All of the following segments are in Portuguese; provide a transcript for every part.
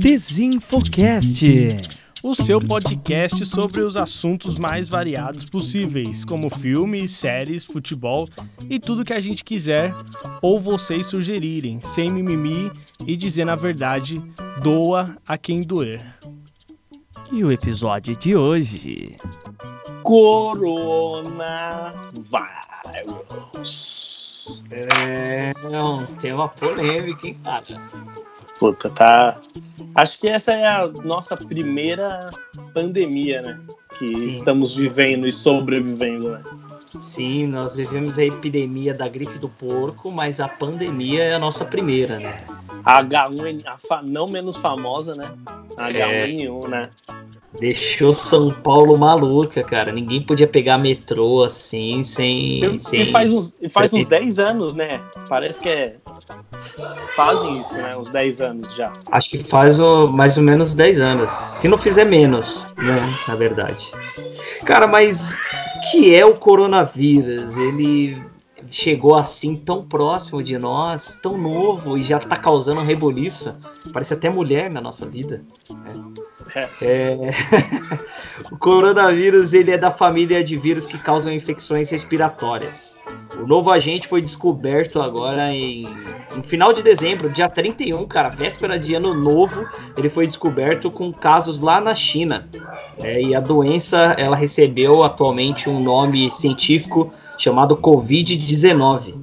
Desinfocast. O seu podcast sobre os assuntos mais variados possíveis, como filmes, séries, futebol e tudo que a gente quiser ou vocês sugerirem, sem mimimi e dizendo a verdade, doa a quem doer. E o episódio de hoje. Coronavírus. É um tema polêmico, hein, cara? Puta, tá. Acho que essa é a nossa primeira pandemia, né? Que Sim. estamos vivendo e sobrevivendo, né? Sim, nós vivemos a epidemia da gripe do porco, mas a pandemia é a nossa primeira, né? A H1N, a fa- não menos famosa, né? A É. H1N1, né? Deixou São Paulo maluca, cara. Ninguém podia pegar metrô assim, sem. E, sem... e faz uns, e faz uns Perfeito. 10 anos, né? Parece que é. Fazem isso, né? Uns 10 anos já. Acho que faz ó, mais ou menos 10 anos. Se não fizer menos, né? Na verdade. Cara, mas o que é o coronavírus? Ele chegou assim tão próximo de nós, tão novo e já tá causando um reboliço. Parece até mulher na nossa vida. É. É, o coronavírus ele é da família de vírus que causam infecções respiratórias. O novo agente foi descoberto agora em, em final de dezembro, dia 31, cara, véspera de ano novo, ele foi descoberto com casos lá na China. É, e a doença ela recebeu atualmente um nome científico chamado Covid-19.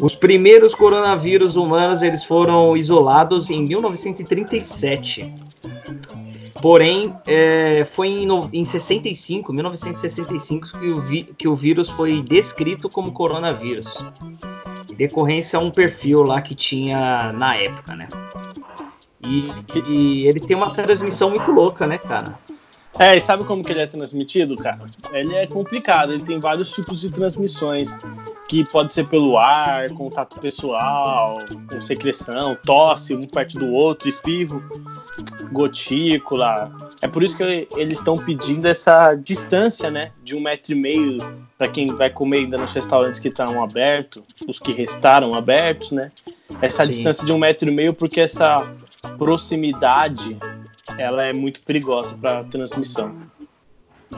Os primeiros coronavírus humanos eles foram isolados em 1937. Porém, é, foi em, em 65, 1965, que o, vi- que o vírus foi descrito como coronavírus. Decorrência a um perfil lá que tinha na época, né? E, e ele tem uma transmissão muito louca, né, cara? É, e sabe como que ele é transmitido, cara? Ele é complicado, ele tem vários tipos de transmissões, que pode ser pelo ar, contato pessoal, com secreção, tosse um perto do outro, espirro, gotícula. É por isso que eles estão pedindo essa distância, né, de um metro e meio para quem vai comer ainda nos restaurantes que estão abertos, os que restaram abertos, né? Essa Sim. distância de um metro e meio porque essa proximidade ela é muito perigosa para transmissão.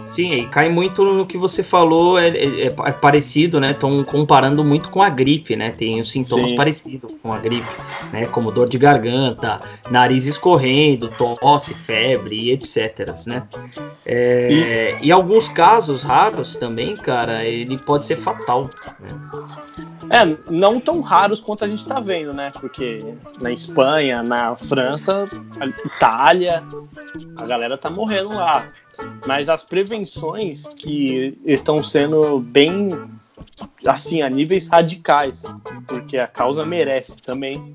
Sim, e cai muito no que você falou, é, é- é parecido, né? Estão comparando muito com a gripe, né? Tem os sintomas Sim. parecidos com a gripe, né? Como dor de garganta, nariz escorrendo, tosse, febre e etc, né? É, e... alguns casos raros também, cara, ele pode ser fatal. né? É, não tão raros quanto a gente tá vendo, né? Porque na Espanha, na França, Itália, a galera tá morrendo lá. Mas as prevenções que estão sendo bem assim, a níveis radicais, porque a causa merece também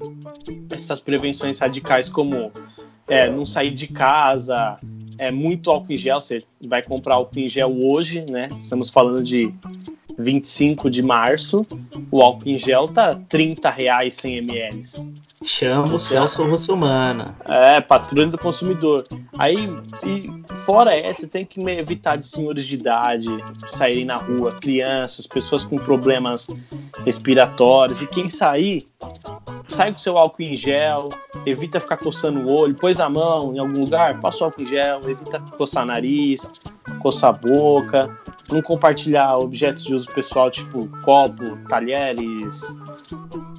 essas prevenções radicais como é, não sair de casa, é muito álcool em gel, você vai comprar álcool em gel hoje, né? Estamos falando de 25 de março, o álcool em gel tá 30 reais 100 ml. Chama o Celso Russomana. É, patrulha do consumidor. Aí, fora essa, tem que evitar de senhores de idade saírem na rua, crianças, pessoas com problemas respiratórios. E quem sair, sai com seu álcool em gel, evita ficar coçando o olho, pôs a mão em algum lugar, passa o álcool em gel, evita coçar nariz, coçar a boca, não compartilhar objetos de uso pessoal, tipo copo, talheres,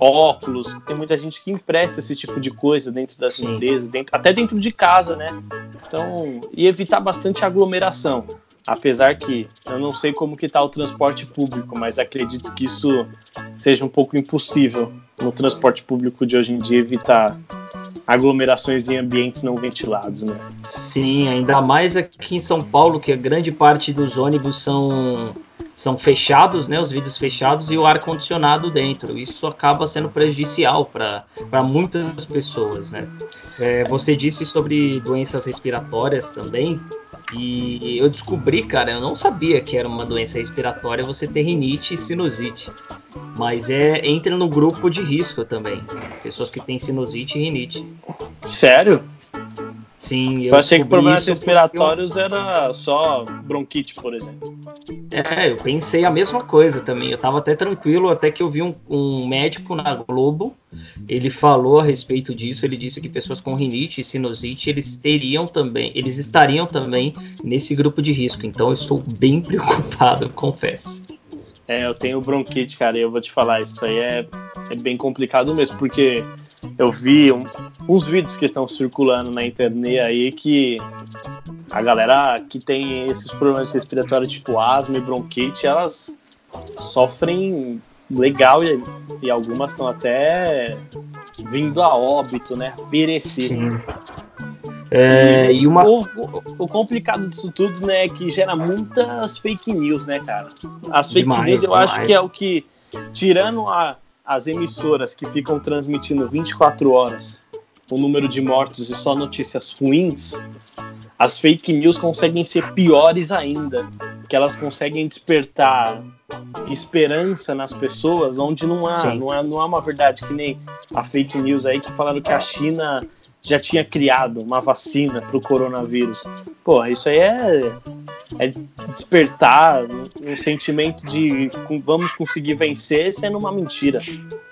óculos. Tem muita gente que empresta esse tipo de coisa dentro das Sim. empresas, dentro, até dentro de casa, né? Então, e evitar bastante aglomeração. Apesar que eu não sei como que tá o transporte público, mas acredito que isso seja um pouco impossível no transporte público de hoje em dia evitar aglomerações em ambientes não ventilados, né? Sim, ainda mais aqui em São Paulo, que a grande parte dos ônibus são, são fechados, né? Os vidros fechados e o ar-condicionado dentro. Isso acaba sendo prejudicial para muitas pessoas, né? É, você disse sobre doenças respiratórias também. E eu descobri, cara, eu não sabia que era uma doença respiratória você ter rinite e sinusite. Mas é entra no grupo de risco também. Pessoas que têm sinusite e rinite. Sério? Sim, Eu, achei que problemas respiratórios era só bronquite, por exemplo. É, eu pensei a mesma coisa também. Eu tava até tranquilo até que eu vi um, um, médico na Globo. Ele falou a respeito disso. Ele disse que pessoas com rinite e sinusite eles teriam também, eles estariam também nesse grupo de risco. Então eu estou bem preocupado, confesso. É, eu tenho bronquite, cara, e eu vou te falar, isso aí é, é bem complicado mesmo, porque eu vi um, uns vídeos que estão circulando na internet aí que a galera que tem esses problemas respiratórios, tipo asma e bronquite, elas sofrem legal e, e algumas estão até vindo a óbito, né? Perecer. Sim. É, e uma... O, o, o, complicado disso tudo, né, é que gera muitas fake news, né, cara? As fake demais, news eu demais. acho que é o que, tirando a, as emissoras que ficam transmitindo 24 horas o número de mortos e só notícias ruins, as fake news conseguem ser piores ainda, que elas conseguem despertar esperança nas pessoas onde não há, não há, não há uma verdade que nem a fake news aí que falaram que a China já tinha criado uma vacina para o coronavírus. Pô, isso aí é, é despertar um, um sentimento de vamos conseguir vencer sendo uma mentira.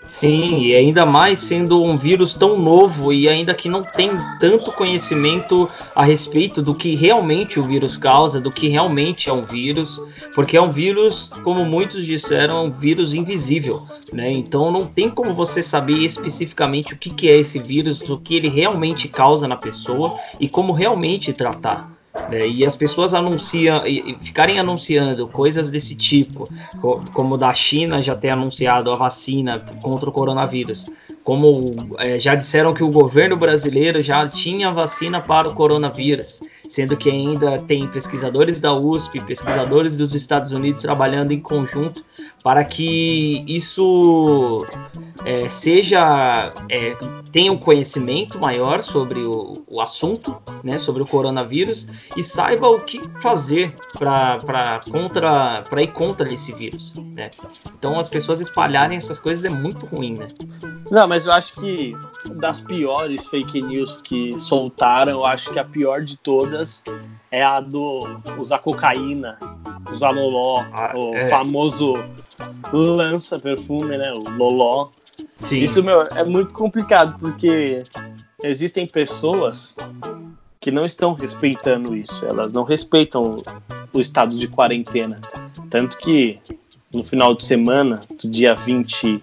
Sim, e ainda mais sendo um vírus tão novo e ainda que não tem tanto conhecimento a respeito do que realmente o vírus causa, do que realmente é um vírus, porque é um vírus, como muitos disseram, é um vírus invisível, né? Então não tem como você saber especificamente o que, que é esse vírus, o que ele realmente causa na pessoa e como realmente tratar. Né? E as pessoas anunciam, e ficarem anunciando coisas desse tipo, como da China já ter anunciado a vacina contra o coronavírus, como é, já disseram que o governo brasileiro já tinha vacina para o coronavírus, sendo que ainda tem pesquisadores da USP, pesquisadores dos Estados Unidos trabalhando em conjunto para que isso é, seja é, tenha um conhecimento maior sobre o, o, assunto, né, sobre o coronavírus e saiba o que fazer para contra para ir contra esse vírus. Né? Então as pessoas espalharem essas coisas é muito ruim, né? Não, mas eu acho que das piores fake news que soltaram, eu acho que a pior de todas é a do usar cocaína, usar loló, ah, o é. famoso lança perfume, né? O loló. Sim. Isso, meu, é muito complicado, porque existem pessoas que não estão respeitando isso. Elas não respeitam o estado de quarentena. Tanto que no final de semana, do dia 20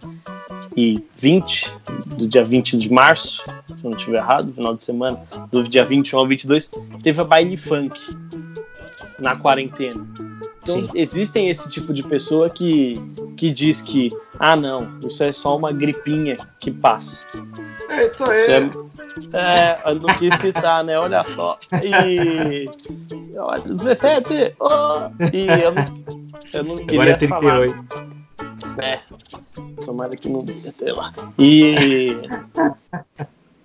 e 20, do dia 20 de março, se eu não estiver errado, final de semana, do dia 21 ao 22, teve a baile funk na quarentena. Então, Sim. existem esse tipo de pessoa que, que diz que, ah, não, isso é só uma gripinha que passa. É, isso aí. É, é, eu não quis citar, né? Olha só. E. Olha, 17! Oh, e eu não, eu não queria Agora é falar. É. Tomara que não até lá. E.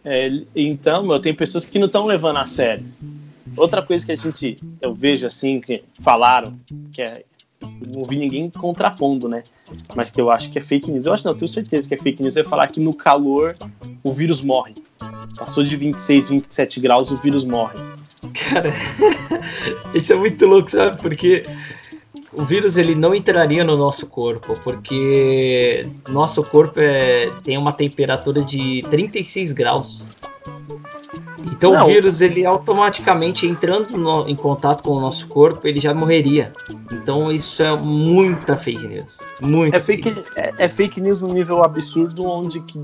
É, então, meu, tem pessoas que não estão levando a sério. Outra coisa que a gente, eu vejo assim, que falaram, que é, não vi ninguém contrapondo, né? Mas que eu acho que é fake news. Eu acho não, eu tenho certeza que é fake news. É falar que no calor o vírus morre. Passou de 26, 27 graus, o vírus morre. Cara, isso é muito louco, sabe? Porque o vírus ele não entraria no nosso corpo, porque nosso corpo é, tem uma temperatura de 36 graus. Então não. o vírus ele automaticamente entrando no, em contato com o nosso corpo ele já morreria. Então isso é muita fake news. Muita é fake, fake. É, é, fake news no nível absurdo onde que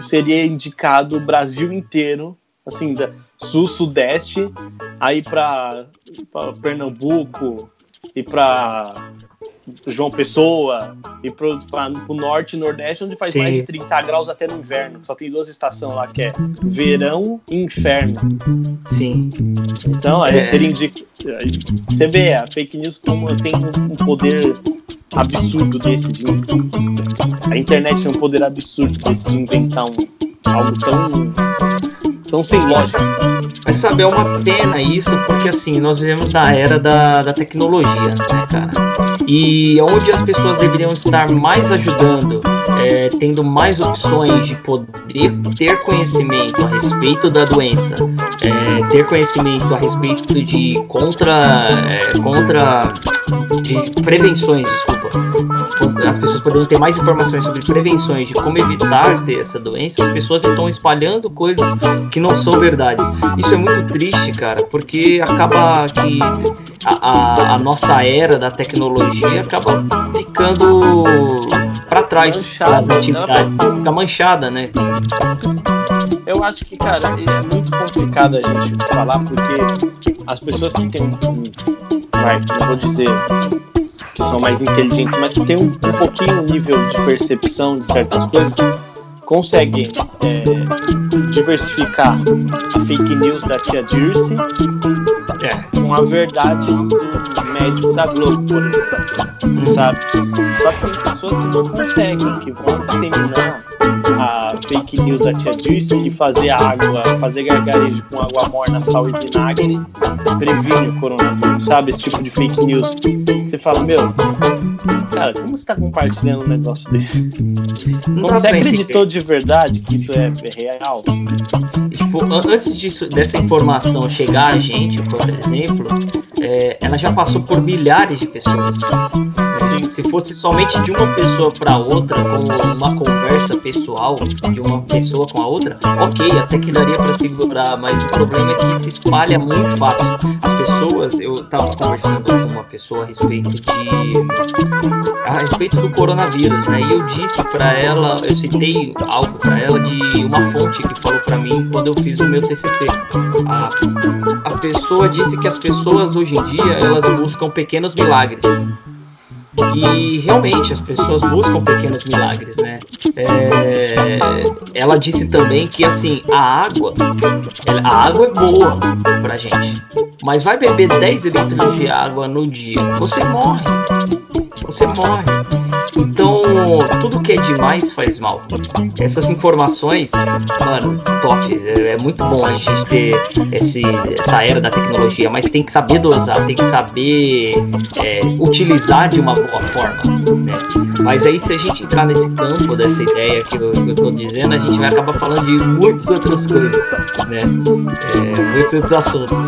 seria indicado o Brasil inteiro, assim, da sul sudeste, aí para Pernambuco e para João Pessoa e pro, pra, pro norte e nordeste, onde faz Sim. mais de 30 graus até no inverno. Só tem duas estações lá, que é verão e inferno. Sim. Então, aí é. seria indica... Você vê, a fake news como tem um poder absurdo desse de... A internet tem um poder absurdo desse de inventar um, algo tão, tão sem lógica. Mas sabe, é uma pena isso, porque assim, nós vivemos na era da, da tecnologia, né, cara? e onde as pessoas deveriam estar mais ajudando, é, tendo mais opções de poder ter conhecimento a respeito da doença, é, ter conhecimento a respeito de contra, é, contra de prevenções, desculpa. As pessoas poderiam ter mais informações sobre prevenções de como evitar ter essa doença. As pessoas estão espalhando coisas que não são verdades. Isso é muito triste, cara, porque acaba que a, a, a nossa era da tecnologia acaba ficando para trás manchada, das atividades, fica manchada, né? Eu acho que, cara, é muito complicado a gente falar porque as pessoas que têm vai, não vou dizer que são mais inteligentes, mas que têm um, um pouquinho nível de percepção de certas coisas, conseguem é, diversificar a fake news da tia Dirce é, com a verdade do médico da Globo, por exemplo. Sabe? Só que tem pessoas que não conseguem, que vão disseminar fake news da tia Dirce que fazer água, fazer gargarejo com água morna, sal e vinagre previne o coronavírus, sabe? Esse tipo de fake news. Você fala, meu, cara, como você tá compartilhando um negócio desse? Como você acreditou de verdade que isso é real? Tipo, antes disso, dessa informação chegar a gente, por exemplo, é, ela já passou por milhares de pessoas. Se fosse somente de uma pessoa para outra, com uma conversa pessoal de uma pessoa com a outra, ok, até que daria para segurar, mas o problema é que se espalha muito fácil. As pessoas, eu estava conversando com uma pessoa a respeito de a respeito do coronavírus, né? E eu disse para ela, eu citei algo para ela de uma fonte que falou para mim quando eu fiz o meu TCC. A, a pessoa disse que as pessoas hoje em dia elas buscam pequenos milagres. E realmente as pessoas buscam pequenos milagres, né? É, ela disse também que assim a água, a água é boa pra gente, mas vai beber 10 litros de água no dia, você morre, você morre. Então, tudo que é demais faz mal. Essas informações, mano, top. É, é muito bom a gente ter esse, essa era da tecnologia, mas tem que saber dosar, tem que saber é, utilizar de uma boa forma. Né? Mas aí, se a gente entrar nesse campo dessa ideia que eu, que eu tô dizendo, a gente vai acabar falando de muitas outras coisas, né? É, muitos outros assuntos.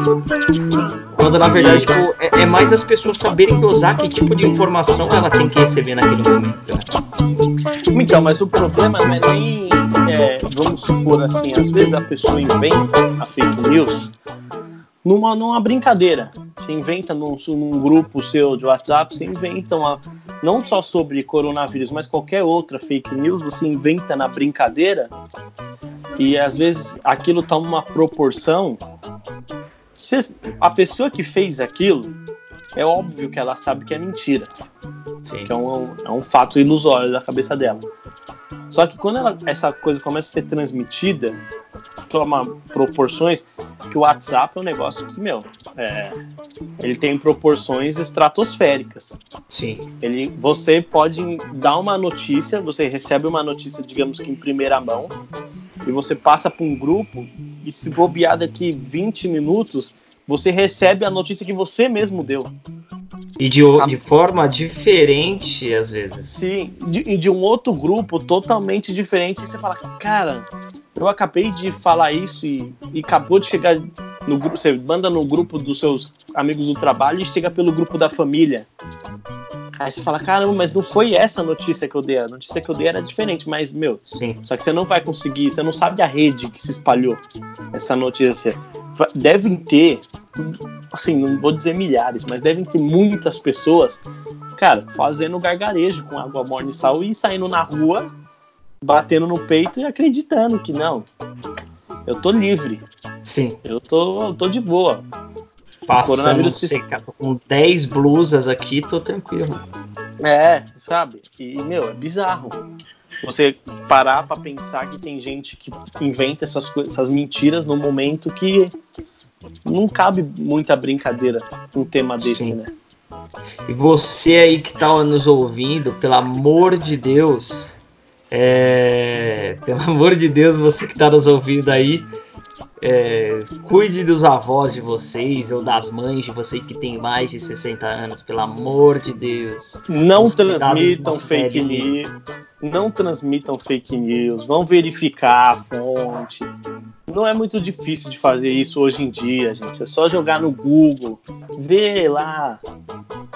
Quando na verdade tipo, é, é, mais as pessoas saberem dosar que tipo de informação ela tem que receber naquele momento. Né? Então, mas o problema não é nem, é, vamos supor assim, às vezes a pessoa inventa a fake news numa, numa brincadeira. Você inventa num, num grupo seu de WhatsApp, você inventa uma, não só sobre coronavírus, mas qualquer outra fake news, você inventa na brincadeira e às vezes aquilo toma uma proporção a pessoa que fez aquilo, é óbvio que ela sabe que é mentira. Sim. Que é um, é um fato ilusório da cabeça dela. Só que quando ela, essa coisa começa a ser transmitida, toma proporções, que o WhatsApp é um negócio que, meu, é, ele tem proporções estratosféricas. Sim. Ele, você pode dar uma notícia, você recebe uma notícia, digamos que em primeira mão, e você passa para um grupo e se bobear daqui 20 minutos, você recebe a notícia que você mesmo deu. E de, de forma diferente, às vezes. Sim, e de um outro grupo totalmente diferente. E você fala, cara, eu acabei de falar isso e, e acabou de chegar no grupo. Você manda no grupo dos seus amigos do trabalho e chega pelo grupo da família. Aí você fala, caramba, mas não foi essa notícia que eu dei. A notícia que eu dei era diferente, mas, meu, Sim. só que você não vai conseguir, você não sabe a rede que se espalhou essa notícia. Devem ter, assim, não vou dizer milhares, mas devem ter muitas pessoas, cara, fazendo gargarejo com água morna e sal e saindo na rua, batendo no peito e acreditando que não, eu tô livre. Sim. Eu tô, eu tô de boa. Passando seca, com 10 blusas aqui, tô tranquilo. É, sabe? E, meu, é bizarro. Você parar para pensar que tem gente que inventa essas, essas mentiras no momento que não cabe muita brincadeira um tema desse, Sim. né? E você aí que tá nos ouvindo, pelo amor de Deus, É, pelo amor de Deus, você que está nos ouvindo aí, é, cuide dos avós de vocês ou das mães de vocês que têm mais de 60 anos, pelo amor de Deus. Não transmitam fake news. Não transmitam fake news. Vão verificar a fonte. Não é muito difícil de fazer isso hoje em dia, gente. É só jogar no Google, ver lá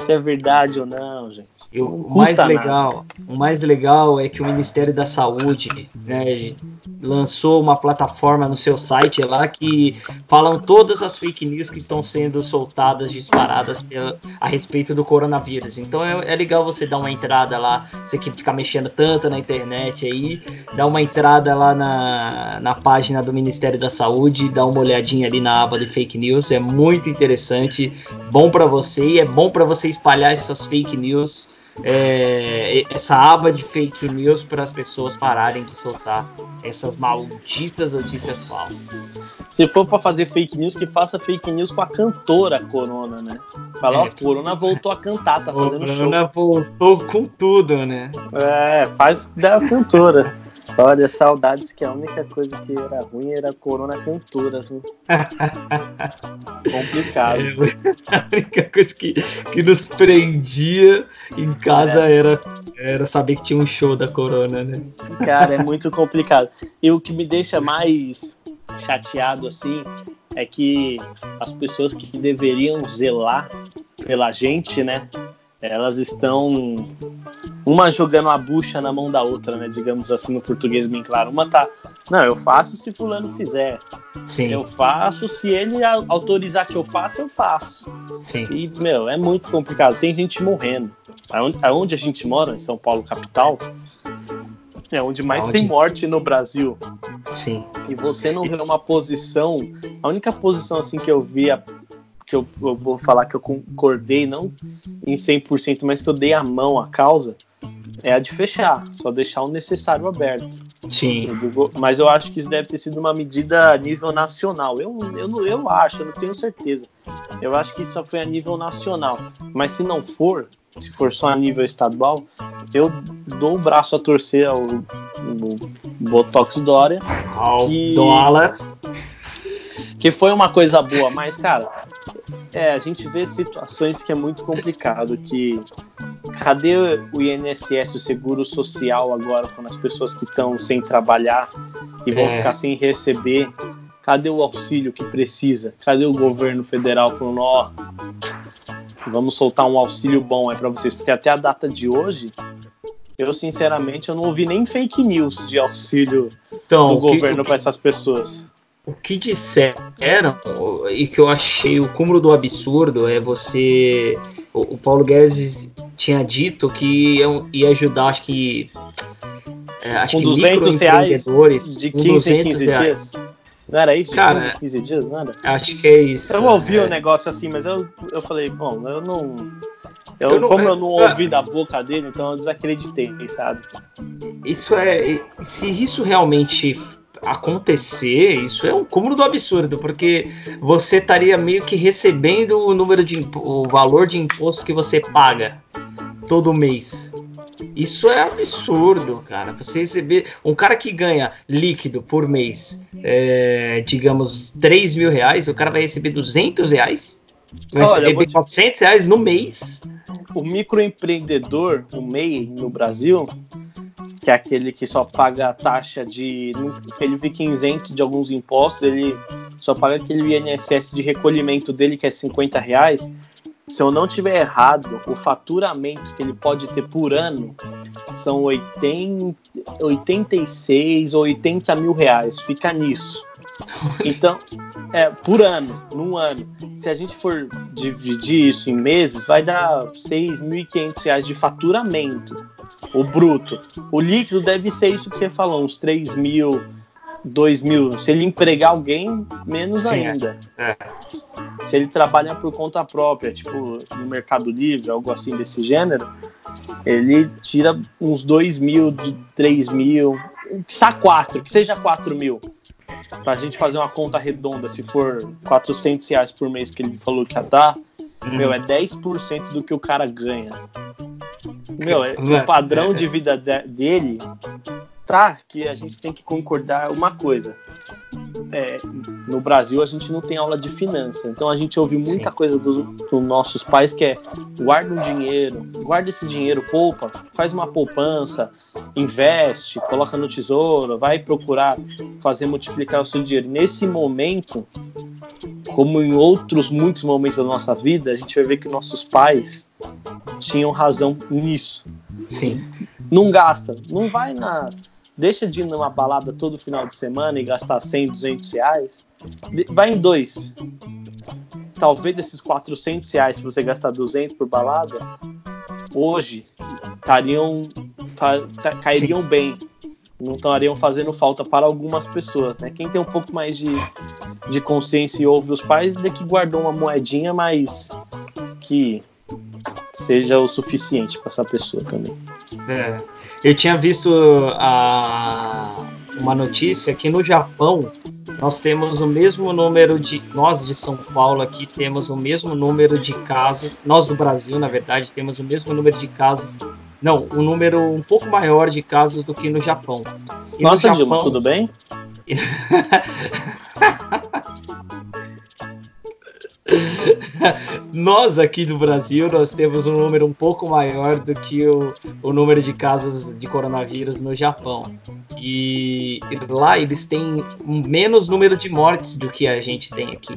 se é verdade ou não, gente. E o mais legal, o mais legal é que o Ministério da Saúde né, lançou uma plataforma no seu site lá que falam todas as fake news que estão sendo soltadas, disparadas pela, a respeito do coronavírus. Então é, é, legal você dar uma entrada lá, você que fica mexendo tanto na internet aí, dar uma entrada lá na, na página do Ministério da Saúde, dar uma olhadinha ali na aba de fake news, é muito interessante, bom para você e é bom para você espalhar essas fake news é, essa aba de fake news para as pessoas pararem de soltar essas malditas notícias falsas. Se for para fazer fake news, que faça fake news com a cantora Corona, né? Fala, ó, é. Corona voltou a cantar, tá fazendo show. Corona voltou com tudo, né? É, faz da cantora. Olha, saudades que a única coisa que era ruim era a Corona cantora, viu? Complicado. É, a única coisa que, que nos prendia em casa é. era, era saber que tinha um show da Corona, né? Cara, é muito complicado. E o que me deixa mais chateado assim é que as pessoas que deveriam zelar pela gente, né? Elas estão uma jogando a bucha na mão da outra, né? Digamos assim, no português bem claro. Uma tá, não, eu faço se fulano fizer. Sim. Eu faço se ele autorizar que eu faça, eu faço. Sim. E, meu, é muito complicado. Tem gente morrendo. Aonde, aonde a gente mora, em São Paulo, capital, é onde mais Aonde? tem morte no Brasil. Sim. E você não vê uma posição. A única posição assim que eu vi que eu, eu, vou falar que eu concordei, não em 100%, mas que eu dei a mão à causa, é a de fechar, só deixar o necessário aberto. Sim. Mas eu acho que isso deve ter sido uma medida a nível nacional. Eu, eu, eu acho, eu não tenho certeza. Eu acho que isso foi a nível nacional. Mas se não for, se for só a nível estadual, eu dou o braço a torcer ao, ao Botox Dória. Ao que, dólar. Que foi uma coisa boa, mas, cara, é, a gente vê situações que é muito complicado, que cadê o INSS, o seguro social agora, quando as pessoas que estão sem trabalhar e vão é. ficar sem receber? Cadê o auxílio que precisa? Cadê o governo federal falando, ó, oh, vamos soltar um auxílio bom é para vocês? Porque até a data de hoje, eu sinceramente eu não ouvi nem fake news de auxílio então, do governo para essas pessoas. O que disseram e que eu achei o cúmulo do absurdo é você. O, o Paulo Guedes tinha dito que ia, ia ajudar, acho que. É, acho com que 200 reais de 15 em 15 reais. dias. Não era isso? Cara, 15, 15 dias, nada? Acho que é isso. Eu ouvi o é. um negócio assim, mas eu, eu falei, bom, eu não. Eu, eu não, como eu não é, ouvi da boca dele, então eu desacreditei, sabe? Isso é. Se isso realmente acontecer, isso é um cúmulo do absurdo, porque você estaria meio que recebendo o número de o valor de imposto que você paga todo mês. Isso é absurdo, cara. Você receber um cara que ganha líquido por mês, é, digamos, 3 mil reais, o cara vai receber 200 reais, vai Olha, receber te... 400 reais no mês. O microempreendedor, o MEI no Brasil, que é aquele que só paga a taxa de. Ele fica isento de alguns impostos, ele só paga aquele INSS de recolhimento dele, que é 50 reais. Se eu não tiver errado, o faturamento que ele pode ter por ano são 80, 86 ou 80 mil reais. Fica nisso. Então, é, por ano, num ano. Se a gente for dividir isso em meses, vai dar 6.500 reais de faturamento o bruto. O líquido deve ser isso que você falou, uns 3 mil, 2 mil. Se ele empregar alguém, menos Sim, ainda. É. é. Se ele trabalha por conta própria, tipo no Mercado Livre, algo assim desse gênero, ele tira uns 2 mil, 3 mil, só 4, que seja 4 mil. Pra gente fazer uma conta redonda, se for 400 reais por mês que ele falou que ia dar, hum. meu, é 10% do que o cara ganha. Meu, é, o padrão de vida de, dele tá que a gente tem que concordar uma coisa. É, no Brasil a gente não tem aula de finança, então a gente ouve muita Sim. coisa dos, dos, nossos pais que é guarda um dinheiro, guarda esse dinheiro, poupa, faz uma poupança, investe, coloca no tesouro, vai procurar fazer multiplicar o seu dinheiro. Nesse momento, como em outros muitos momentos da nossa vida, a gente vai ver que nossos pais tinham razão nisso. Sim. Não gasta, não vai na deixa de ir numa balada todo final de semana e gastar 100, 200 reais, vai em dois. Talvez desses 400 reais, se você gastar 200 por balada, hoje estariam, cairiam Sim. bem. Não estariam fazendo falta para algumas pessoas, né? Quem tem um pouco mais de, de consciência e ouve os pais, de que guardou uma moedinha, mas que seja o suficiente para essa pessoa também. É. Eu tinha visto a, uma notícia que no Japão nós temos o mesmo número de. Nós de São Paulo aqui temos o mesmo número de casos. Nós do Brasil, na verdade, temos o mesmo número de casos. Não, um número um pouco maior de casos do que no Japão. E Nossa, no Japão, Dilma, tudo bem? nós aqui do Brasil nós temos um número um pouco maior do que o, o número de casos de coronavírus no Japão. E, lá eles têm menos número de mortes do que a gente tem aqui.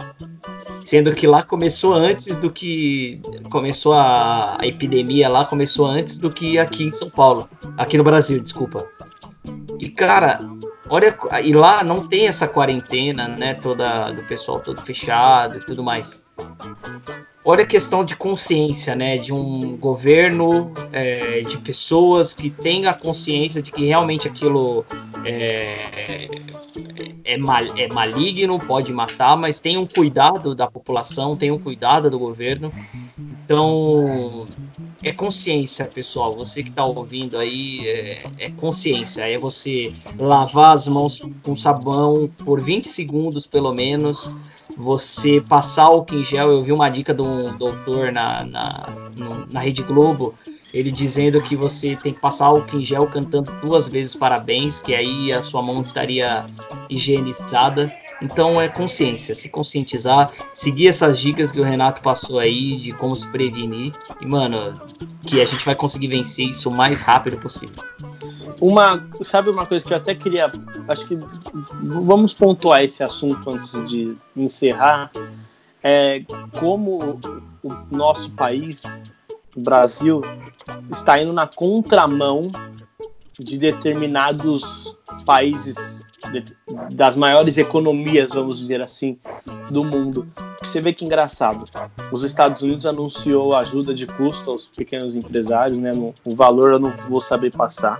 Sendo que lá começou antes do que. Começou a, a epidemia lá, começou antes do que aqui em São Paulo. Aqui no Brasil, desculpa. E cara, olha, e lá não tem essa quarentena, né, toda do pessoal todo fechado e tudo mais. Olha a questão de consciência, né, de um governo, é, de pessoas que têm a consciência de que realmente aquilo é, é, mal, é maligno, pode matar, mas tem um cuidado da população, tem um cuidado do governo. Então, é consciência, pessoal. Você que está ouvindo aí, é, é, consciência. É você lavar as mãos com sabão por 20 segundos, pelo menos. Você passar álcool em gel. Eu vi uma dica de um doutor na, na, na Rede Globo ele dizendo que você tem que passar álcool em gel cantando duas vezes parabéns, que aí a sua mão estaria higienizada. Então é consciência, se conscientizar, seguir essas dicas que o Renato passou aí de como se prevenir e, mano, que a gente vai conseguir vencer isso o mais rápido possível. Uma, sabe uma coisa que eu até queria, acho que vamos pontuar esse assunto antes de encerrar, é como o nosso país, o Brasil, está indo na contramão de determinados países das maiores economias, vamos dizer assim, do mundo. Você vê que engraçado. Os Estados Unidos anunciou ajuda de custo aos pequenos empresários, né? O valor eu não vou saber passar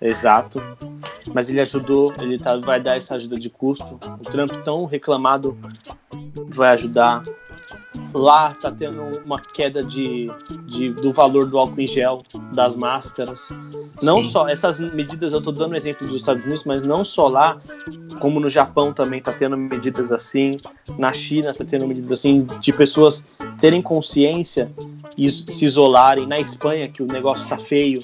exato, mas ele ajudou, ele tá, vai dar essa ajuda de custo. O Trump tão reclamado vai ajudar Lá tá tendo uma queda de, de, do valor do álcool em gel, das máscaras. Não Sim. só essas medidas, eu tô dando exemplo dos Estados Unidos, mas não só lá, como no Japão também tá tendo medidas assim, na China tá tendo medidas assim, de pessoas terem consciência e se isolarem. Na Espanha, que o negócio tá feio,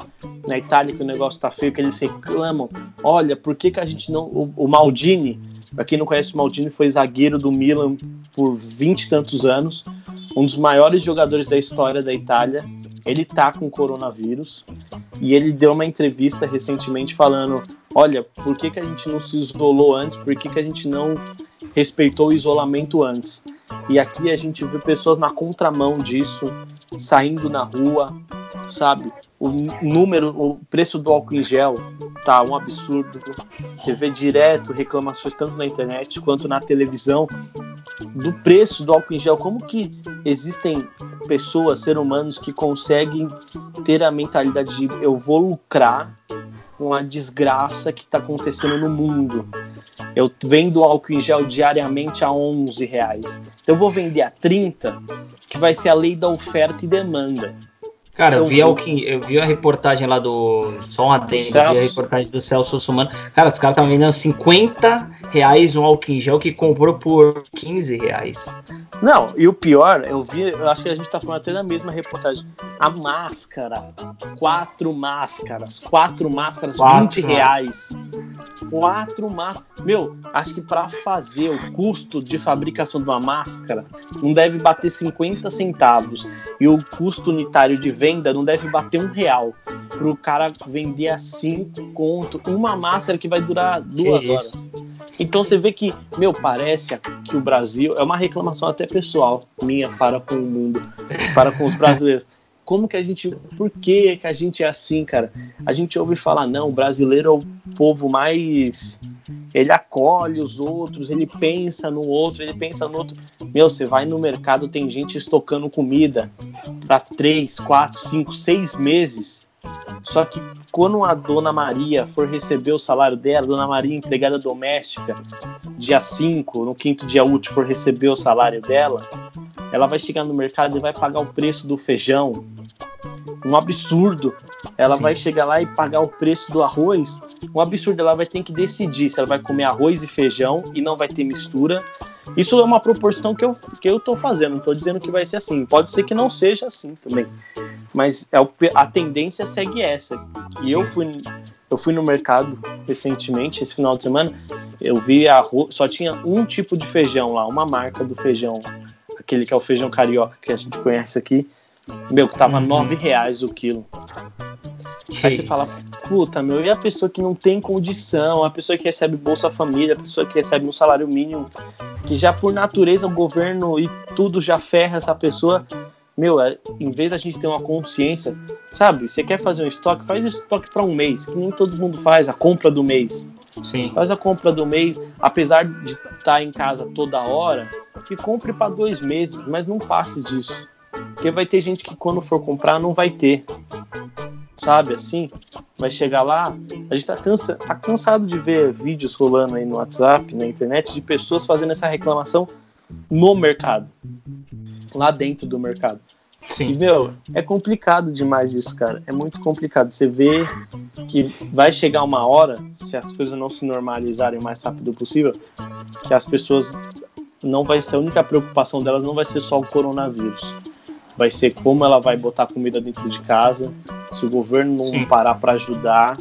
na Itália, que o negócio tá feio, que eles reclamam: olha, por que, que a gente não. O, o Maldini, para quem não conhece o Maldini, foi zagueiro do Milan por vinte e tantos anos, um dos maiores jogadores da história da Itália. Ele tá com coronavírus e ele deu uma entrevista recentemente falando: olha, por que, que a gente não se isolou antes? Por que, que a gente não respeitou o isolamento antes? E aqui a gente vê pessoas na contramão disso, saindo na rua, sabe? O número, o preço do álcool em gel tá um absurdo. Você vê direto reclamações tanto na internet quanto na televisão do preço do álcool em gel. Como que existem pessoas, seres humanos que conseguem ter a mentalidade de eu vou lucrar com a desgraça que está acontecendo no mundo. Eu vendo álcool em gel diariamente a 11 reais. Eu vou vender a 30, que vai ser a lei da oferta e demanda. Cara, eu Eu vi, álcool, eu vi a reportagem lá do. Só um adendo, eu vi a reportagem do Celso Russomano. Cara, os caras estavam vendendo 50 reais um álcool em gel que comprou por 15 reais. Não, e o pior, eu vi, eu acho que a gente tá falando até da mesma reportagem. A máscara, quatro máscaras, quatro máscaras, Quatro, 20 né? reais. Quatro máscaras. Meu, acho que pra fazer o custo de fabricação de uma máscara não deve bater 50 centavos. E o custo unitário de venda não deve bater um real. Pro cara vender a cinco conto uma máscara que vai durar duas isso. horas. Então você vê que, meu, parece que o Brasil é uma reclamação até pessoal minha para com o mundo, para com os brasileiros. Como que a gente, por que que a gente é assim, cara? A gente ouve falar, não, o brasileiro é o povo mais ele acolhe os outros, ele pensa no outro, ele pensa no outro. Meu, você vai no mercado, tem gente estocando comida para três, quatro, cinco, seis meses. Só que quando a dona Maria for receber o salário dela, dona Maria, empregada doméstica, dia 5, no quinto dia útil, for receber o salário dela, ela vai chegar no mercado e vai pagar o preço do feijão. Um absurdo. Ela Sim. vai chegar lá e pagar o preço do arroz. Um absurdo. Ela vai ter que decidir se ela vai comer arroz e feijão e não vai ter mistura. Isso é uma proporção que eu, que eu tô fazendo. Não tô dizendo que vai ser assim. Pode ser que não seja assim também. Mas é o, a tendência segue essa. E eu fui, eu fui no mercado recentemente, esse final de semana. Eu vi arroz, só tinha um tipo de feijão lá, uma marca do feijão, aquele que é o feijão carioca que a gente conhece aqui. Meu, que tava Uhum. nove reais o quilo. Que Aí você fala, puta, meu, e a pessoa que não tem condição, a pessoa que recebe Bolsa Família, a pessoa que recebe um salário mínimo, que já por natureza o governo e tudo já ferra essa pessoa. Meu, é, em vez da gente ter uma consciência, sabe? Você quer fazer um estoque, faz o estoque para um mês, que nem todo mundo faz, a compra do mês. Sim. Faz a compra do mês, apesar de estar em casa toda hora, que compre para dois meses, mas não passe disso. Porque vai ter gente que quando for comprar não vai ter. Sabe assim? Vai chegar lá. A gente tá, cansa, tá cansado de ver vídeos rolando aí no WhatsApp, na internet, de pessoas fazendo essa reclamação no mercado. Lá dentro do mercado. E, Sim. meu, é complicado demais isso, cara. É muito complicado. Você vê que vai chegar uma hora, se as coisas não se normalizarem o mais rápido possível, que as pessoas não vai ser a única preocupação delas não vai ser só o coronavírus. Vai ser como ela vai botar comida dentro de casa. Se o governo não Sim. parar para ajudar,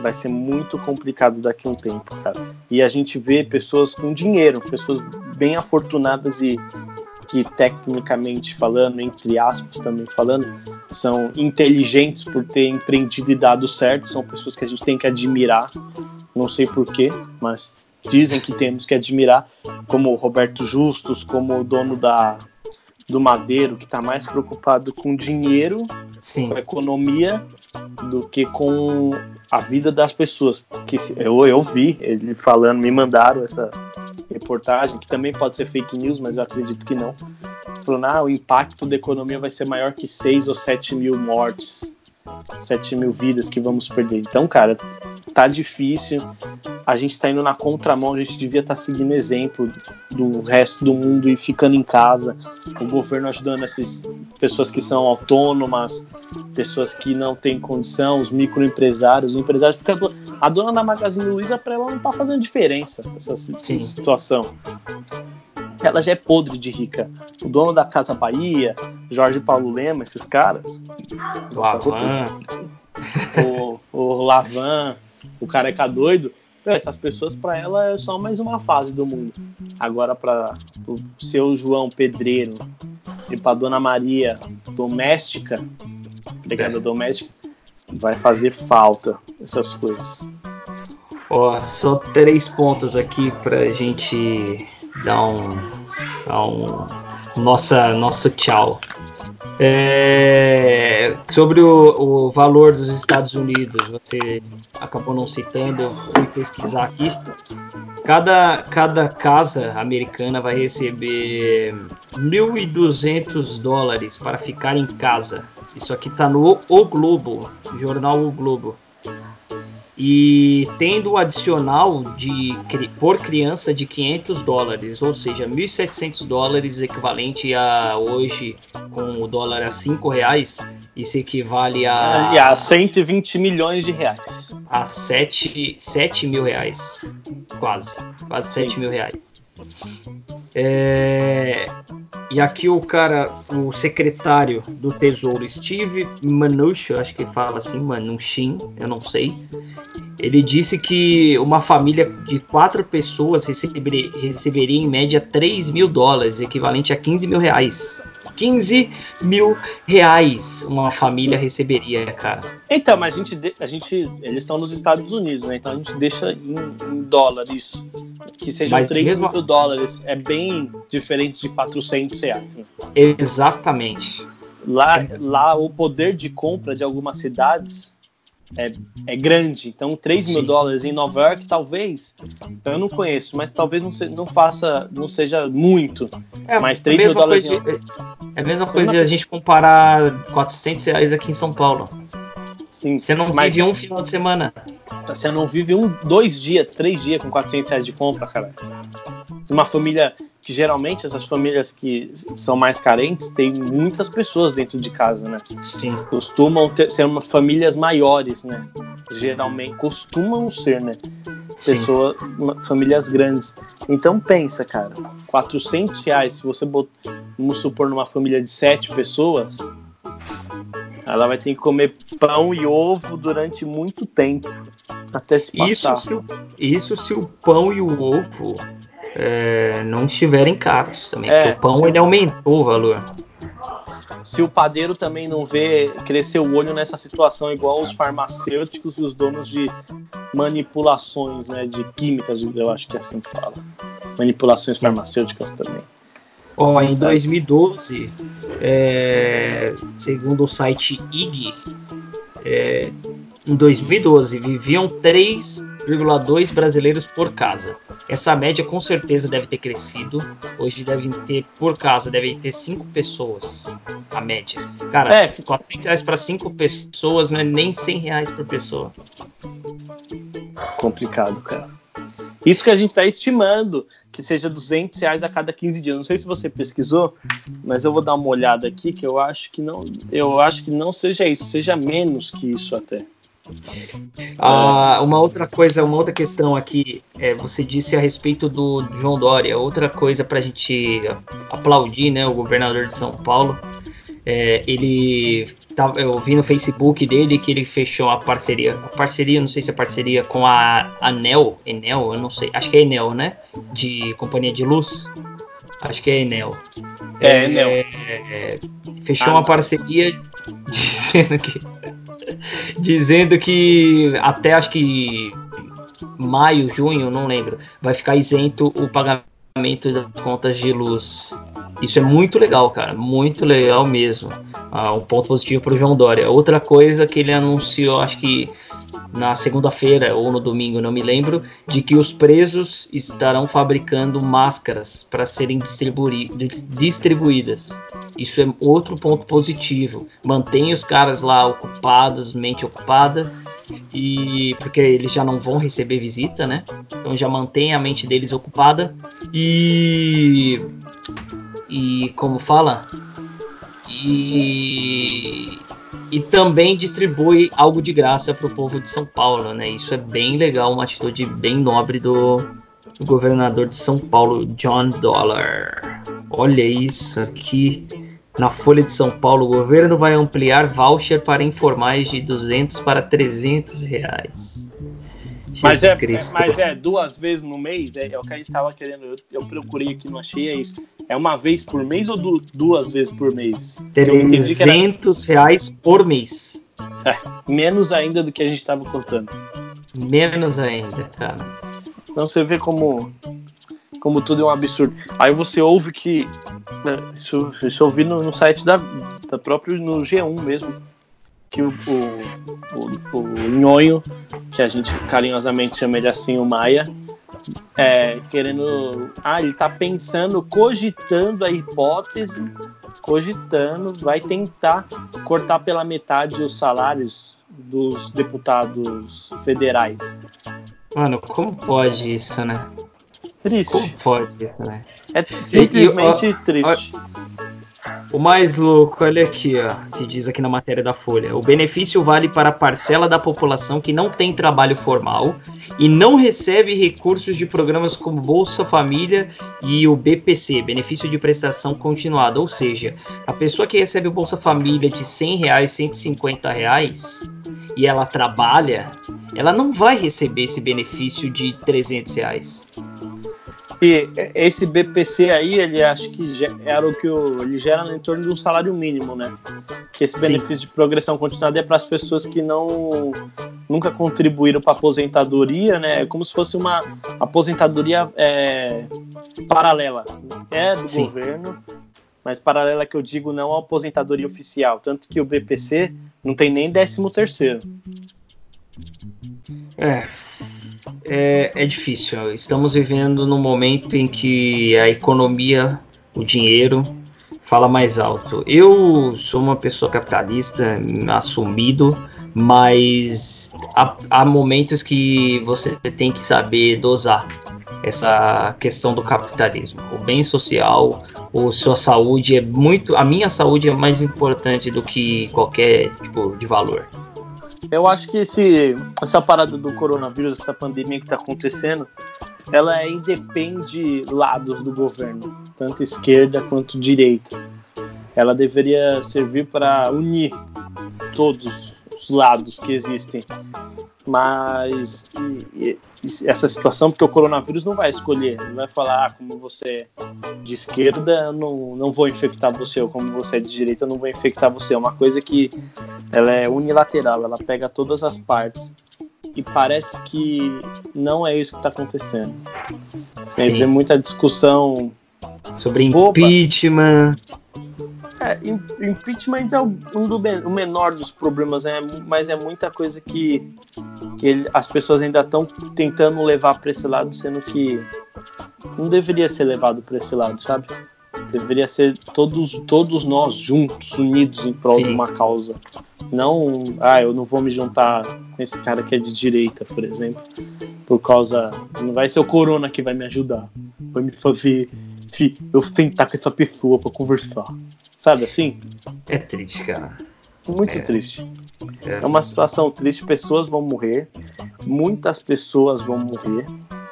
vai ser muito complicado daqui a um tempo, cara. E a gente vê pessoas com dinheiro, pessoas bem afortunadas e que tecnicamente falando, entre aspas também falando, são inteligentes por ter empreendido e dado certo, são pessoas que a gente tem que admirar, não sei porquê, mas dizem que temos que admirar, como o Roberto Justus, como o dono da, do Madeiro, que está mais preocupado com dinheiro, Sim. com a economia, do que com a vida das pessoas. Porque eu, eu vi ele falando, me mandaram essa reportagem, que também pode ser fake news, mas eu acredito que não. Falando, ah, o impacto da economia vai ser maior que 6 ou 7 mil mortes, 7 mil vidas que vamos perder. Então, cara, tá difícil. A gente tá indo na contramão, a gente devia estar seguindo exemplo do resto do mundo e ficando em casa. O governo ajudando essas pessoas que são autônomas, pessoas que não têm condição, os microempresários, os empresários, porque a do- a dona da Magazine Luiza, para ela, não tá fazendo diferença essa si- Sim. situação. Ela já é podre de rica. O dono da Casa Bahia, Jorge Paulo Lema, esses caras. Lavan. o, o Lavan, o careca doido. Essas pessoas, para ela, é só mais uma fase do mundo. Agora, para o seu João Pedreiro e para Dona Maria doméstica, empregada É. doméstica, vai fazer falta essas coisas. Ó, só três pontos aqui pra gente dar um, dar um nossa, nosso tchau. É, sobre o, o valor dos Estados Unidos, você acabou não citando, eu fui pesquisar aqui. Cada, cada casa americana vai receber 1.200 dólares para ficar em casa. Isso aqui tá no O Globo, jornal O Globo. E tendo o adicional de por criança de 500 dólares, ou seja, 1.700 dólares equivalente a hoje com o dólar a 5 reais, isso equivale a, E a 120 milhões de reais. a 7, 7 mil reais, quase, quase 7 mil reais. É, e aqui o cara, o secretário do Tesouro, Steve Mnuchin, acho que fala assim, Mnuchin, eu não sei. Ele disse que uma família de quatro pessoas receberia, receberia em média 3 mil dólares, equivalente a 15 mil reais. 15 mil reais uma família receberia, cara. Então, mas a gente, a gente eles estão nos Estados Unidos, né? Então a gente deixa em, em dólar isso. Que sejam Mas 3 mesmo- mil dólares. É bem diferente de 400 reais. né? Exatamente. Lá, lá o poder de compra de algumas cidades é, é grande. Então 3 mil dólares em Nova York, talvez, eu não conheço, mas talvez não, se- não faça, não seja muito. É, Mas a 3 mil mesma dólares coisa de- É a mesma coisa de a gente comparar 400 reais aqui em São Paulo. Sim, Você não mas vive um final de semana. você não vive um, dois dias, três dias com 400 reais de compra, cara. Uma família que geralmente essas famílias que são mais carentes têm muitas pessoas dentro de casa, né? Sim. Costumam ter, ser uma, famílias maiores, né? Geralmente costumam ser, né? Sim. Pessoa, uma- famílias grandes. Então pensa, cara, 400 reais, se você botar, vamos supor, numa família de sete pessoas, ela vai ter que comer pão e ovo durante muito tempo até se Isso passar. se, o, isso se o pão e o ovo é, não estiverem caros também. É, porque o pão sim. ele aumentou o valor. Se o padeiro também não vê crescer o olho nessa situação, igual os farmacêuticos e os donos de manipulações, né, de químicas, eu acho que é assim que fala. Manipulações Sim. farmacêuticas também. Ó, em 2012, é, segundo o site IG, é, em 2012 viviam 3,2 brasileiros por casa. Essa média com certeza deve ter crescido. Hoje devem ter por casa, devem ter 5 pessoas. A média. Cara, É. 400 reais para 5 pessoas não é nem 100 reais por pessoa. Complicado, cara. Isso que a gente está estimando que seja 200 reais a cada 15 dias. Não sei se você pesquisou, mas eu vou dar uma olhada aqui que eu acho que não, eu acho que não seja isso, seja menos que isso até. Ah, uma outra coisa, uma outra questão aqui, é, você disse a respeito do João Dória. Outra coisa para a gente aplaudir, né, o governador de São Paulo. É, ele tava, eu vi no Facebook dele que ele fechou a parceria, a parceria, não sei se é parceria com a Anel, Enel, eu não sei, acho que é Enel, né? De companhia de luz. Acho que é Enel. É, Enel. é, fechou Ah. uma parceria dizendo que dizendo que até acho que maio, junho, não lembro, vai ficar isento o pagamento das contas de luz. Isso é muito legal, cara, muito legal mesmo. Ah, um ponto positivo para o João Dória. Outra coisa que ele anunciou, acho que na segunda-feira ou no domingo, não me lembro, de que os presos estarão fabricando máscaras para serem distribui distribuídas. Isso é outro ponto positivo. Mantém os caras lá ocupados, mente ocupada, e porque eles já não vão receber visita, né? Então já mantém a mente deles ocupada e e como fala e e também distribui algo de graça para o povo de São Paulo, né? Isso é bem legal, uma atitude bem nobre do, do governador de São Paulo, John Dollar. Olha isso aqui. Na Folha de São Paulo, o governo vai ampliar voucher para informais de 200 para 300 reais. Mas é, Cristo. mas é duas vezes no mês, é, é o que a gente estava querendo. Eu, eu procurei aqui, não achei, é isso. É uma vez por mês ou du- duas vezes por mês? Eu entendi que era 300 reais por mês. menos ainda do que a gente estava contando. Menos ainda, cara. Então você vê como, como tudo é um absurdo. Aí você ouve que. né, Isso, isso eu vi no, no site da, da própria, no G1 mesmo. Que o, o, o, o Nhonho, que a gente carinhosamente chama ele assim, o Maia, é, querendo. Ah, ele tá pensando, cogitando a hipótese, cogitando, vai tentar cortar pela metade os salários dos deputados federais. Mano, como pode isso, né? Triste. Como pode isso, né? É simplesmente E- e- ó, triste. O mais louco, olha aqui, ó, que diz aqui na matéria da Folha. O benefício vale para a parcela da população que não tem trabalho formal e não recebe recursos de programas como Bolsa Família e o BPC, benefício de prestação continuada. Ou seja, a pessoa que recebe o Bolsa Família de 100 reais, 150 reais e ela trabalha, ela não vai receber esse benefício de 300 reais. E esse BPC aí, ele acho que era o que o, ele gera em torno de um salário mínimo, né? Que esse Sim. benefício de progressão continuada é para as pessoas que não nunca contribuíram para aposentadoria, né? É como se fosse uma aposentadoria é, paralela. É do Sim. governo, mas paralela que eu digo não a aposentadoria oficial. Tanto que o BPC não tem nem 13 terceiro. É. É, é difícil. Estamos vivendo num momento em que a economia, o dinheiro, fala mais alto. Eu sou uma pessoa capitalista, assumido, mas há, há momentos que você tem que saber dosar essa questão do capitalismo. O bem social, a sua saúde é muito. A minha saúde é mais importante do que qualquer tipo de valor. Eu acho que esse, essa parada do coronavírus, essa pandemia que está acontecendo, ela é independe lados do governo, tanto esquerda quanto direita. Ela deveria servir para unir todos os lados que existem. Mas e- e essa situação, porque o coronavírus não vai escolher, não vai falar ah, como você é de esquerda, eu não, não vou infectar você, ou como você é de direita, eu não vou infectar você. É uma coisa que ela é unilateral, ela pega todas as partes. E parece que não é isso que está acontecendo. Você vê muita discussão. Sobre Opa. impeachment. É, im- impeachment é um do o menor dos problemas, né? mas é muita coisa que, que ele- as pessoas ainda estão tentando levar para esse lado, sendo que não deveria ser levado para esse lado, sabe? Deveria ser todos, todos nós juntos, unidos em prol de Sim. uma causa. Não, ah, eu não vou me juntar com esse cara que é de direita, por exemplo, por causa. Não vai ser o Corona que vai me ajudar. Vai me fazer. Eu tentar com essa pessoa para conversar. Sabe assim? É triste, cara. Muito É. triste. É. É uma situação triste, pessoas vão morrer, muitas pessoas vão morrer.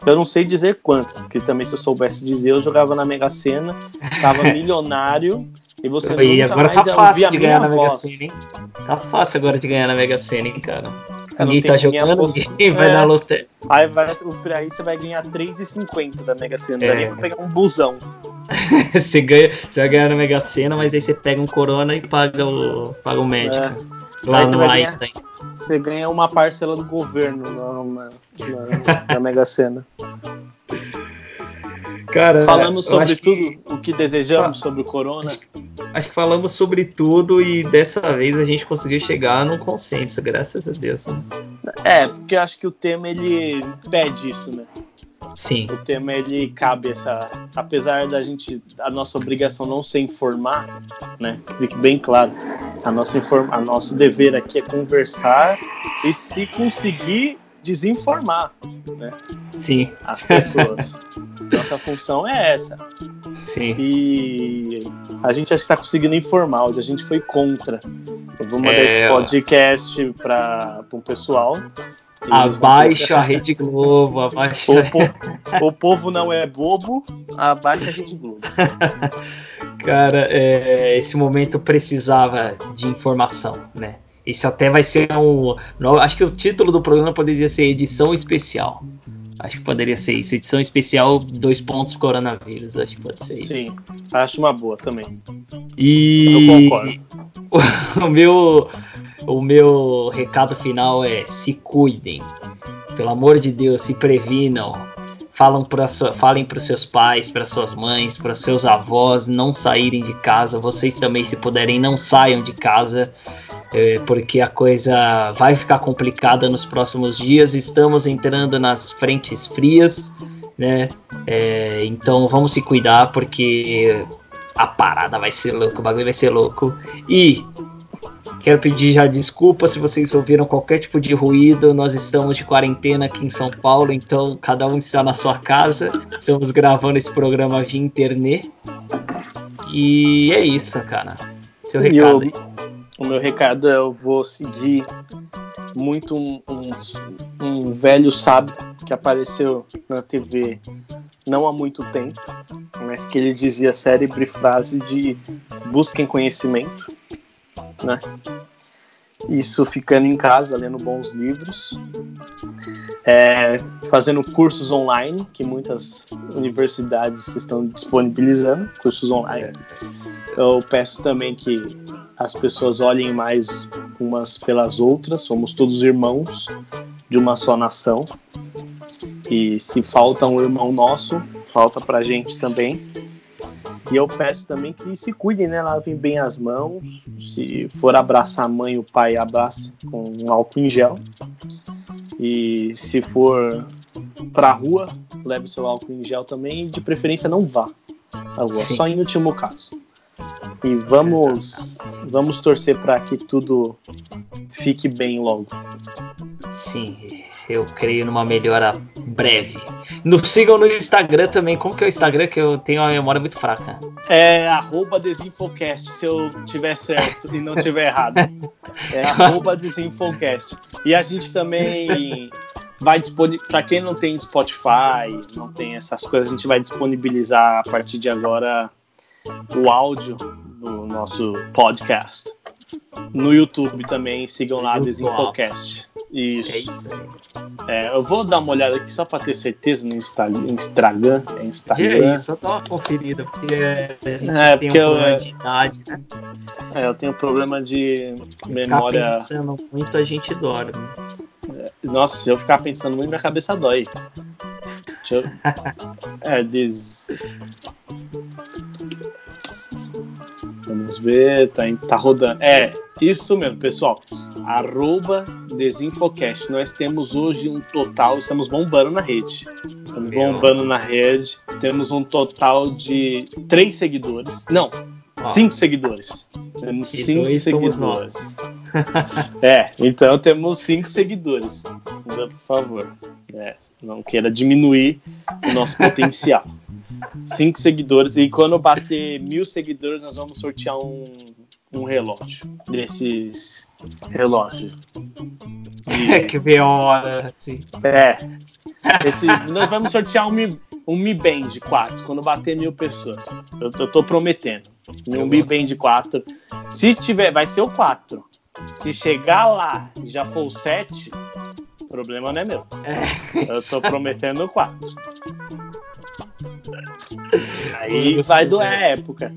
Eu não sei dizer quantas, porque também se eu soubesse dizer, eu jogava na Mega Sena, tava milionário e você e nunca agora mais tá fácil de ganhar na minha Mega voz. Sena, hein? Tá fácil agora de ganhar na Mega Sena, hein, cara? não Ninguém tá jogando, aposta- ninguém vai É. na loteria. Aí, vai, por aí você vai ganhar 3,50 da Mega Sena, É. daria pra pegar um busão. você, ganha, você vai ganhar na Mega Sena, mas aí você pega um corona e paga o, paga o médico. É. Lá Aí você no vai Einstein. Você ganha uma parcela do governo na, na, na- na Mega Sena. Cara, Falamos eu sobre acho que- tudo o que desejamos sobre o Corona. Acho que falamos sobre tudo e dessa vez a gente conseguiu chegar num consenso, graças a Deus. né? É, porque eu acho que o tema ele pede isso, né? Sim, O tema ele cabe essa, apesar da gente, a nossa obrigação não ser informar, né? Que Fique bem claro. A nossa informa, a nosso dever aqui é conversar e se conseguir desinformar sim, as pessoas. nossa função é essa. sim. E a gente que está conseguindo informar, hoje a gente foi contra. Eu vou mandar É, esse podcast para o pessoal. Abaixa a Rede Globo, abaixa. O, po- o povo não é bobo, abaixa a Rede Globo. Cara, é, esse momento precisava de informação, né? Isso até vai ser um. no- Acho que o título do programa poderia ser edição especial. Acho que poderia ser isso. Edição especial, dois pontos coronavírus. Acho que pode ser isso. Sim, acho uma boa também. E Eu concordo. o meu o meu recado final é se cuidem. Pelo amor de Deus, se previnam. Falam pra sua, falem para os seus pais, para suas mães, para seus avós não saírem de casa. Vocês também, se puderem, não saiam de casa, é, porque a coisa vai ficar complicada nos próximos dias. Estamos entrando nas frentes frias, né? É, então vamos se cuidar, porque a parada vai ser louca, o bagulho vai ser louco. E Quero pedir já desculpa se vocês ouviram qualquer tipo de ruído. Nós estamos de quarentena aqui em São Paulo, então cada um está na sua casa. Estamos gravando esse programa via internet. E é isso, cara. Seu E recado o, aí. o meu recado é: eu vou seguir muito um, um- um velho sábio que apareceu na TV não há muito tempo, mas que ele dizia a célebre frase de busquem conhecimento, né? Isso ficando em casa, lendo bons livros, é, fazendo cursos online, que muitas universidades estão disponibilizando, cursos online. Eu peço também que as pessoas olhem mais umas pelas outras, somos todos irmãos de uma só nação. E se falta um irmão nosso, falta pra gente também. E eu peço também que se cuidem, né? Lavem bem as mãos. Se for abraçar a mãe e o pai, abrace com um álcool em gel. E se for pra rua, leve seu álcool em gel também. E de preferência não vá à rua, Sim. só em último caso. E vamos, vamos torcer para que tudo fique bem logo. Sim, eu creio numa melhora breve. Nos sigam no Instagram também. Como que é o Instagram? Que eu tenho uma memória muito fraca. É arroba Desinfocast, se eu tiver certo e não tiver errado. É arroba Desinfocast. E a gente também vai disponibilizar, para quem não tem Spotify, não tem essas coisas, a gente vai disponibilizar a partir de agora o áudio do nosso podcast. No YouTube também, sigam lá. Desinfocast. Isso. É isso. É, eu vou dar uma olhada aqui só para ter certeza no Insta- Instagram. É Instagram. aí, só dá uma conferida, porque a gente É, tem porque um eu- problema de idade, né? É, eu tenho problema de Ficar memória. pensando muito, a gente dorme. Nossa, se eu ficar pensando muito, minha cabeça dói. Deixa eu... É, des... Vamos ver, tá, tá rodando. É, isso mesmo, pessoal. Arroba Desinfocast. Nós temos hoje um total, estamos bombando na rede. Estamos Meu. bombando na rede. Temos um total de três seguidores. Não, Ó, cinco seguidores. Temos e cinco seguidores. É, então temos cinco seguidores. Por favor. É, não queira diminuir o nosso potencial. Cinco seguidores. E quando bater mil seguidores, nós vamos sortear um, um relógio. Desses relógios. É que vê hora, assim. É. Esse, nós vamos sortear um Mi, um Mi Band 4 quando bater mil pessoas. Eu, eu tô prometendo. Um Eu Mi gosto. Band 4. Se tiver, vai ser o 4. Se chegar lá e já for o 7, o problema não é meu. Eu tô prometendo o 4. Aí vai doer é. a época.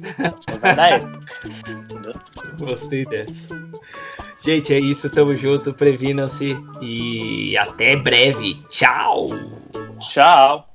Vai dar época. Entendeu? Gostei dessa. Gente, é isso, tamo junto, previnam-se e até breve. Tchau! Tchau.